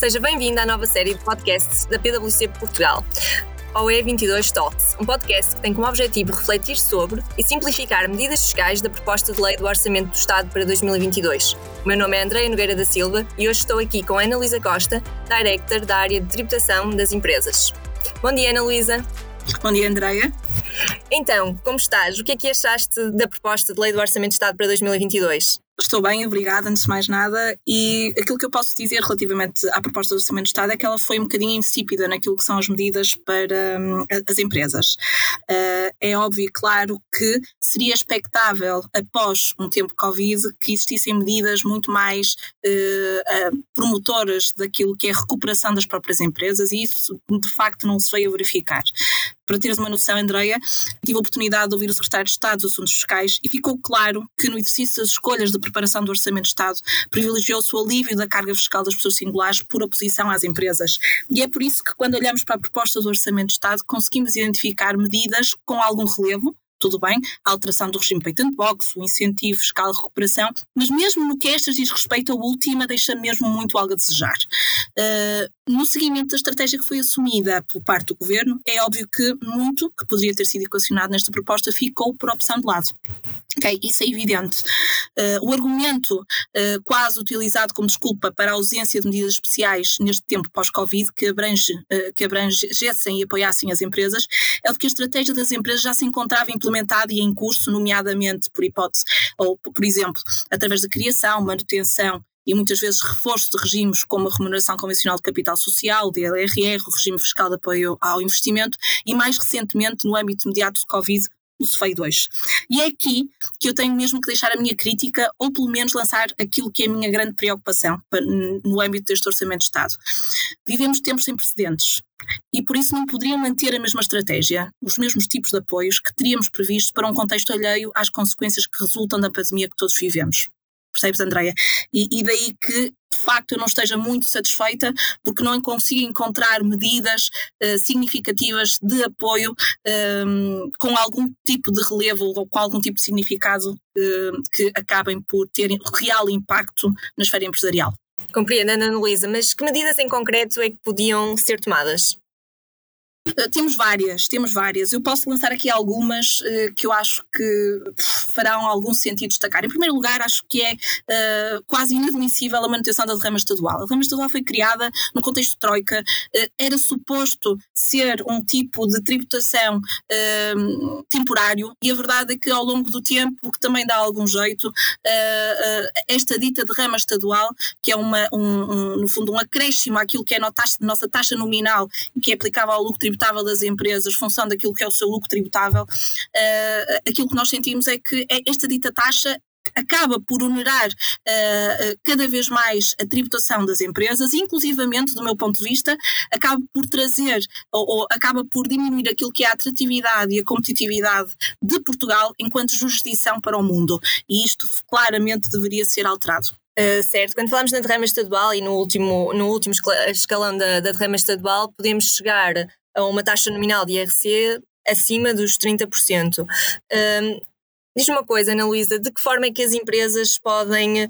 Seja bem-vindo à nova série de podcasts da PwC Portugal, ao E22 Talks, um podcast que tem como objetivo refletir sobre e simplificar medidas fiscais da proposta de lei do Orçamento do Estado para 2022. O meu nome é Andreia Nogueira da Silva e hoje estou aqui com Ana Luísa Costa, Director da área de tributação das empresas. Bom dia, Ana Luísa. Bom dia, Andreia. Então, como estás? O que é que achaste da proposta de lei do Orçamento do Estado para 2022? Estou bem, obrigada, antes de mais nada. E aquilo que eu posso dizer relativamente à proposta do Orçamento do Estado é que ela foi um bocadinho insípida naquilo que são as medidas para um, as empresas. Uh, é óbvio e claro que seria expectável, após um tempo Covid, que existissem medidas muito mais uh, promotoras daquilo que é a recuperação das próprias empresas e isso de facto não se veio a verificar. Para teres uma noção, Andreia, tive a oportunidade de ouvir o Secretário de Estado dos Assuntos Fiscais e ficou claro que no exercício das escolhas de preparação do Orçamento de Estado privilegiou-se o alívio da carga fiscal das pessoas singulares por oposição às empresas. E é por isso que, quando olhamos para a proposta do Orçamento de Estado, conseguimos identificar medidas com algum relevo, tudo bem, a alteração do regime patent box, o incentivo fiscal de recuperação, mas mesmo no que estas diz respeito, a última deixa mesmo muito algo a desejar. Uh, no seguimento da estratégia que foi assumida por parte do governo, é óbvio que muito que poderia ter sido equacionado nesta proposta ficou por opção de lado. Ok, isso é evidente. Uh, o argumento uh, quase utilizado como desculpa para a ausência de medidas especiais neste tempo pós-Covid, que, abrange, uh, que abrangessem e apoiassem as empresas, é de que a estratégia das empresas já se encontrava implementada e em curso, nomeadamente por hipótese, ou por exemplo, através da criação, manutenção e muitas vezes reforço de regimes como a remuneração convencional de capital social, DLRR, o regime fiscal de apoio ao investimento e mais recentemente no âmbito imediato de Covid, o CEFEI 2. E é aqui que eu tenho mesmo que deixar a minha crítica, ou pelo menos lançar aquilo que é a minha grande preocupação no âmbito deste Orçamento de Estado. Vivemos tempos sem precedentes. E por isso não poderiam manter a mesma estratégia, os mesmos tipos de apoios que teríamos previsto para um contexto alheio às consequências que resultam da pandemia que todos vivemos. Percebes, Andreia? E, e daí que de facto eu não esteja muito satisfeita porque não consigo encontrar medidas uh, significativas de apoio ehm, com algum tipo de relevo ou com algum tipo de significado uh, que acabem por ter real impacto na esfera empresarial. Compreendo, Ana Luísa, mas que medidas em concreto é que podiam ser tomadas? Temos várias, temos várias. Eu posso lançar aqui algumas uh, que eu acho que farão algum sentido destacar. Em primeiro lugar, acho que é uh, quase inadmissível a manutenção da derrama estadual. A derrama estadual foi criada no contexto de troika, uh, era suposto ser um tipo de tributação temporário e a verdade é que ao longo do tempo, que também dá algum jeito, esta dita derrama estadual, que é uma, um, um, no fundo um acréscimo àquilo que é a nossa taxa nominal e que é aplicável ao lucro tributável das empresas, função daquilo que é o seu lucro tributável, uh, aquilo que nós sentimos é que é esta dita taxa acaba por onerar uh, cada vez mais a tributação das empresas, inclusivamente, do meu ponto de vista, acaba por trazer ou, ou, acaba por diminuir aquilo que é a atratividade e a competitividade de Portugal enquanto jurisdição para o mundo. E isto claramente deveria ser alterado. Uh, certo, quando falamos na derrama estadual e no último, no último escalão da, da derrama estadual, podemos chegar a uma taxa nominal de IRC acima dos 30%. Um, Diz-me uma coisa, Ana Luísa, de que forma é que as empresas podem eh,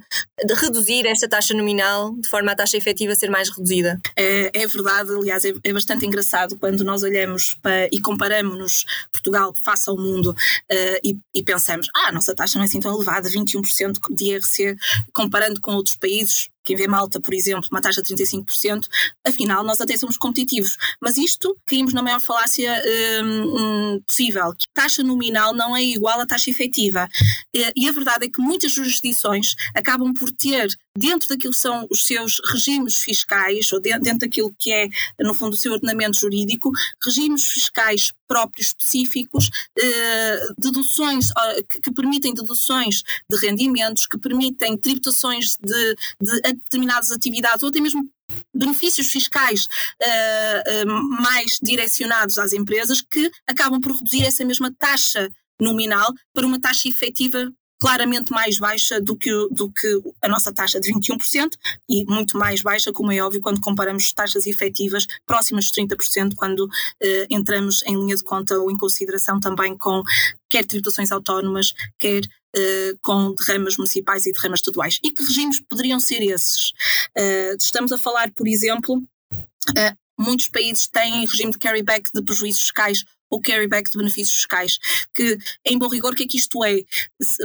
reduzir esta taxa nominal de forma a taxa efetiva ser mais reduzida? É, é verdade, aliás, é, é, bastante engraçado quando nós olhamos para, e comparamos-nos Portugal face ao mundo uh, e, e, pensamos, ah, a nossa taxa não é assim tão elevada, 21% de IRC, comparando com outros países, quem vê Malta, por exemplo, uma taxa de 35%, afinal nós até somos competitivos. Mas isto caímos na maior falácia hum, hum, possível, que taxa nominal não é igual à taxa efetiva. E a verdade é que muitas jurisdições acabam por ter dentro daquilo que são os seus regimes fiscais, ou dentro daquilo que é, no fundo, o seu ordenamento jurídico, regimes fiscais próprios específicos, eh, deduções que, que, permitem deduções de rendimentos, que permitem tributações de, de determinadas atividades, ou até mesmo benefícios fiscais uh, uh, mais direcionados às empresas que acabam por reduzir essa mesma taxa nominal para uma taxa efetiva claramente mais baixa do que, do que a nossa taxa de 21% e muito mais baixa, como é óbvio, quando comparamos taxas efetivas próximas de 30%, quando eh, entramos em linha de conta ou em consideração também com quer tributações autónomas, quer Uh, com derramas municipais e derramas estaduais. E que regimes poderiam ser esses? Uh, estamos a falar, por exemplo, uh, muitos países têm regime de carryback de prejuízos fiscais ou carryback de benefícios fiscais, que em bom rigor o que é que isto é?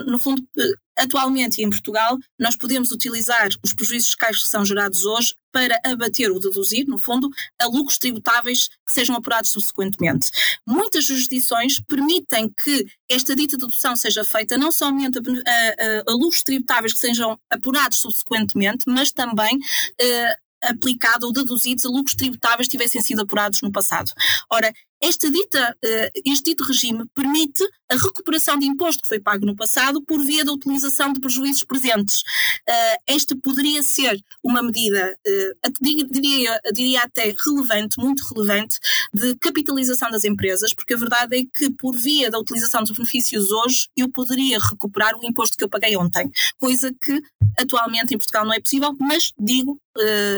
No fundo, eh, atualmente em Portugal, nós podemos utilizar os prejuízos fiscais que são gerados hoje para abater ou deduzir, no fundo, a lucros tributáveis que sejam apurados subsequentemente. Muitas jurisdições permitem que esta dita dedução seja feita não somente a, a, a lucros tributáveis que sejam apurados subsequentemente, mas também uh, aplicada ou deduzidos a lucros tributáveis que tivessem sido apurados no passado. Ora, esta dita, eh, este dito regime permite a recuperação de imposto que foi pago no passado por via da utilização de prejuízos presentes. Eh, esta poderia ser uma medida, eh, diria, diria até relevante, muito relevante, de capitalização das empresas, porque a verdade é que por via da utilização dos benefícios hoje, eu poderia recuperar o imposto que eu paguei ontem, coisa que atualmente em Portugal não é possível, mas digo,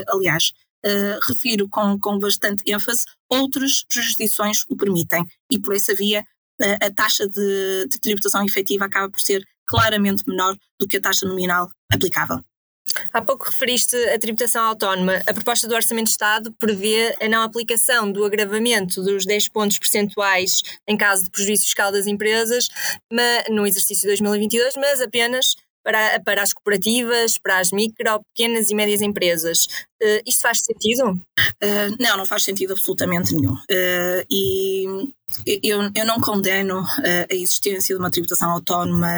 aliás, uh, refiro com, com bastante ênfase, outras jurisdições o permitem. E por essa via, uh, a taxa de, de tributação efetiva acaba por ser claramente menor do que a taxa nominal aplicável. Há pouco referiste a tributação autónoma. A proposta do Orçamento de Estado prevê a não aplicação do agravamento dos 10 pontos percentuais em caso de prejuízo fiscal das empresas no exercício de 2022, mas apenas para, para as cooperativas, para as micro, pequenas e médias empresas. Uh, isto faz sentido? Uh, não, não faz sentido absolutamente nenhum. Uh, e eu, eu não condeno a existência de uma tributação autónoma.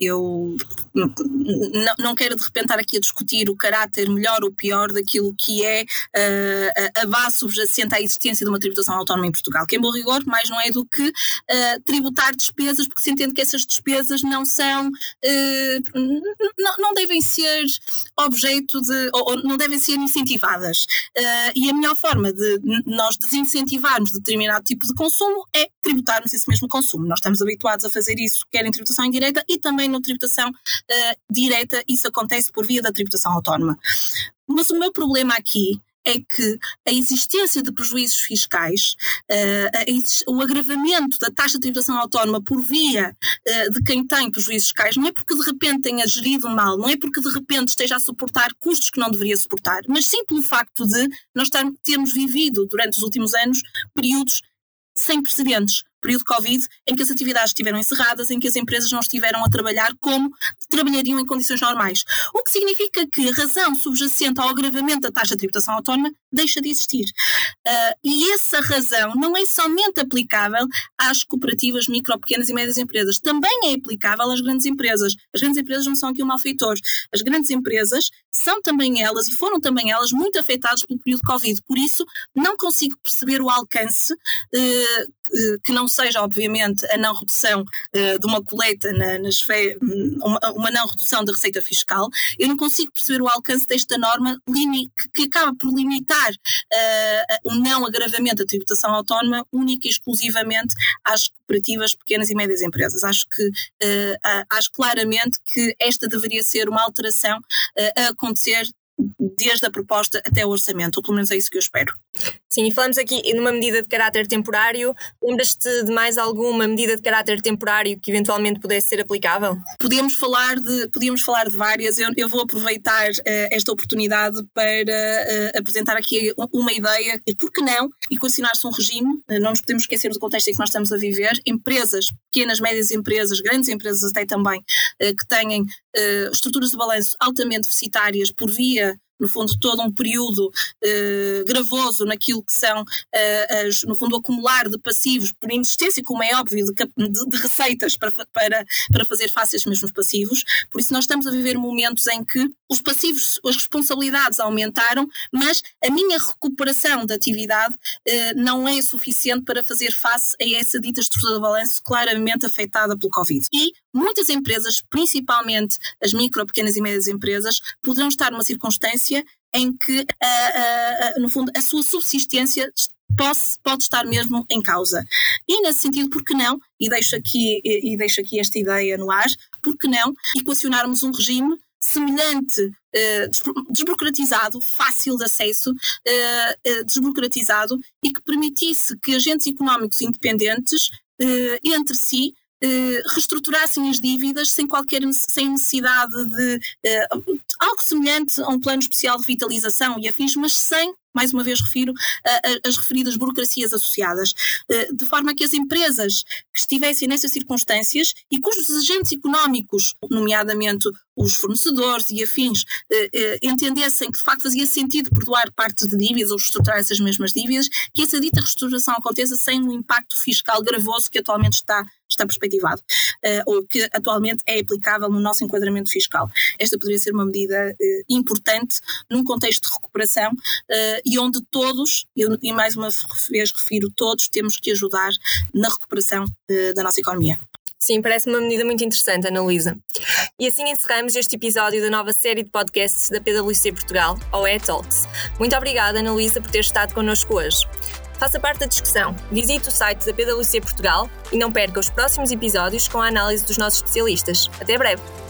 eu não, não quero de repente estar aqui a discutir o caráter melhor ou pior daquilo que é a base subjacente à existência de uma tributação autónoma em Portugal, que em bom rigor mais não é do que tributar despesas, porque se entende que essas despesas não são, não, não devem ser objeto de, ou, não devem ser incentivadas. Uh, e a melhor forma de nós desincentivarmos determinado tipo de consumo é tributarmos esse mesmo consumo. Nós estamos habituados a fazer isso, quer em tributação indireta e também na tributação uh, direta, isso acontece por via da tributação autónoma. Mas o meu problema aqui é que a existência de prejuízos fiscais, uh, o agravamento da taxa de tributação autónoma por via uh, de quem tem prejuízos fiscais, não é porque de repente tenha gerido mal, não é porque de repente esteja a suportar custos que não deveria suportar, mas sim pelo facto de nós termos vivido durante os últimos anos períodos sem precedentes período Covid, em que as atividades estiveram encerradas, em que as empresas não estiveram a trabalhar como trabalhariam em condições normais. O que significa que a razão subjacente ao agravamento da taxa de tributação autónoma deixa de existir. Uh, e essa razão não é somente aplicável às cooperativas, micro, pequenas e médias empresas, também é aplicável às grandes empresas. As grandes empresas não são aqui um malfeitor. As grandes empresas são também elas e foram também elas muito afetadas pelo período Covid. Por isso, não consigo perceber o alcance uh, que não seja, obviamente, a não redução uh, de uma coleta na, nas fe... uma, uma, não redução da receita fiscal, eu não consigo perceber o alcance desta norma que, que acaba por limitar uh, o não agravamento da tributação autónoma única e exclusivamente às cooperativas, pequenas e médias empresas. Acho que uh, acho claramente que esta deveria ser uma alteração a acontecer desde a proposta até o orçamento, ou pelo menos é isso que eu espero. Sim, e falamos aqui numa medida de caráter temporário. Lembras-te de mais alguma medida de caráter temporário que eventualmente pudesse ser aplicável? Podemos falar de, podíamos falar de várias. Eu, eu vou aproveitar uh, esta oportunidade para uh, apresentar aqui uma ideia, e por que não, e consinar-se um regime, uh, não nos podemos esquecer do contexto em que nós estamos a viver, empresas, pequenas, médias empresas, grandes empresas até também, que tenham estruturas de balanço altamente deficitárias por via no fundo, todo um período uh, gravoso naquilo que são, uh, as, no fundo, acumular de passivos por inexistência, como é óbvio, de, de, de, receitas para, para, para fazer face a esses mesmos passivos. Por isso, nós estamos a viver momentos em que os passivos, as responsabilidades aumentaram, mas a minha recuperação da atividade uh, não é suficiente para fazer face a essa dita estrutura de balanço claramente afetada pelo Covid. E muitas empresas, principalmente as micro, pequenas e médias empresas, poderão estar numa circunstância em que, uh, uh, no fundo, a sua subsistência pode, pode estar mesmo em causa. E nesse sentido, por que não, e deixo aqui, e, e deixo aqui esta ideia no ar, por que não equacionarmos um regime semelhante, uh, desburocratizado, fácil de acesso, uh, uh, desburocratizado e que permitisse que agentes económicos independentes entre si reestruturassem as dívidas sem qualquer sem necessidade de algo semelhante a um plano especial de vitalização e afins, mas sem mais uma vez refiro as referidas burocracias associadas, eh, de forma que as empresas que estivessem nessas circunstâncias e cujos agentes económicos, nomeadamente os fornecedores e afins, eh, eh, entendessem que de facto fazia sentido perdoar parte de dívidas ou reestruturar essas mesmas dívidas, que essa dita reestruturação aconteça sem um impacto fiscal gravoso que atualmente está, está perspectivado, ou que atualmente é aplicável no nosso enquadramento fiscal. Esta poderia ser uma medida importante num contexto de recuperação e onde todos, e mais uma vez refiro todos, temos que ajudar na recuperação uh, da nossa economia. Sim, parece uma medida muito interessante, Ana Luísa. E assim encerramos este episódio da nova série de podcasts da PwC Portugal, OE Talks. Muito obrigada, Ana Luísa, por ter estado connosco hoje. Faça parte da discussão, visite o site da PwC Portugal e não perca os próximos episódios com a análise dos nossos especialistas. Até breve!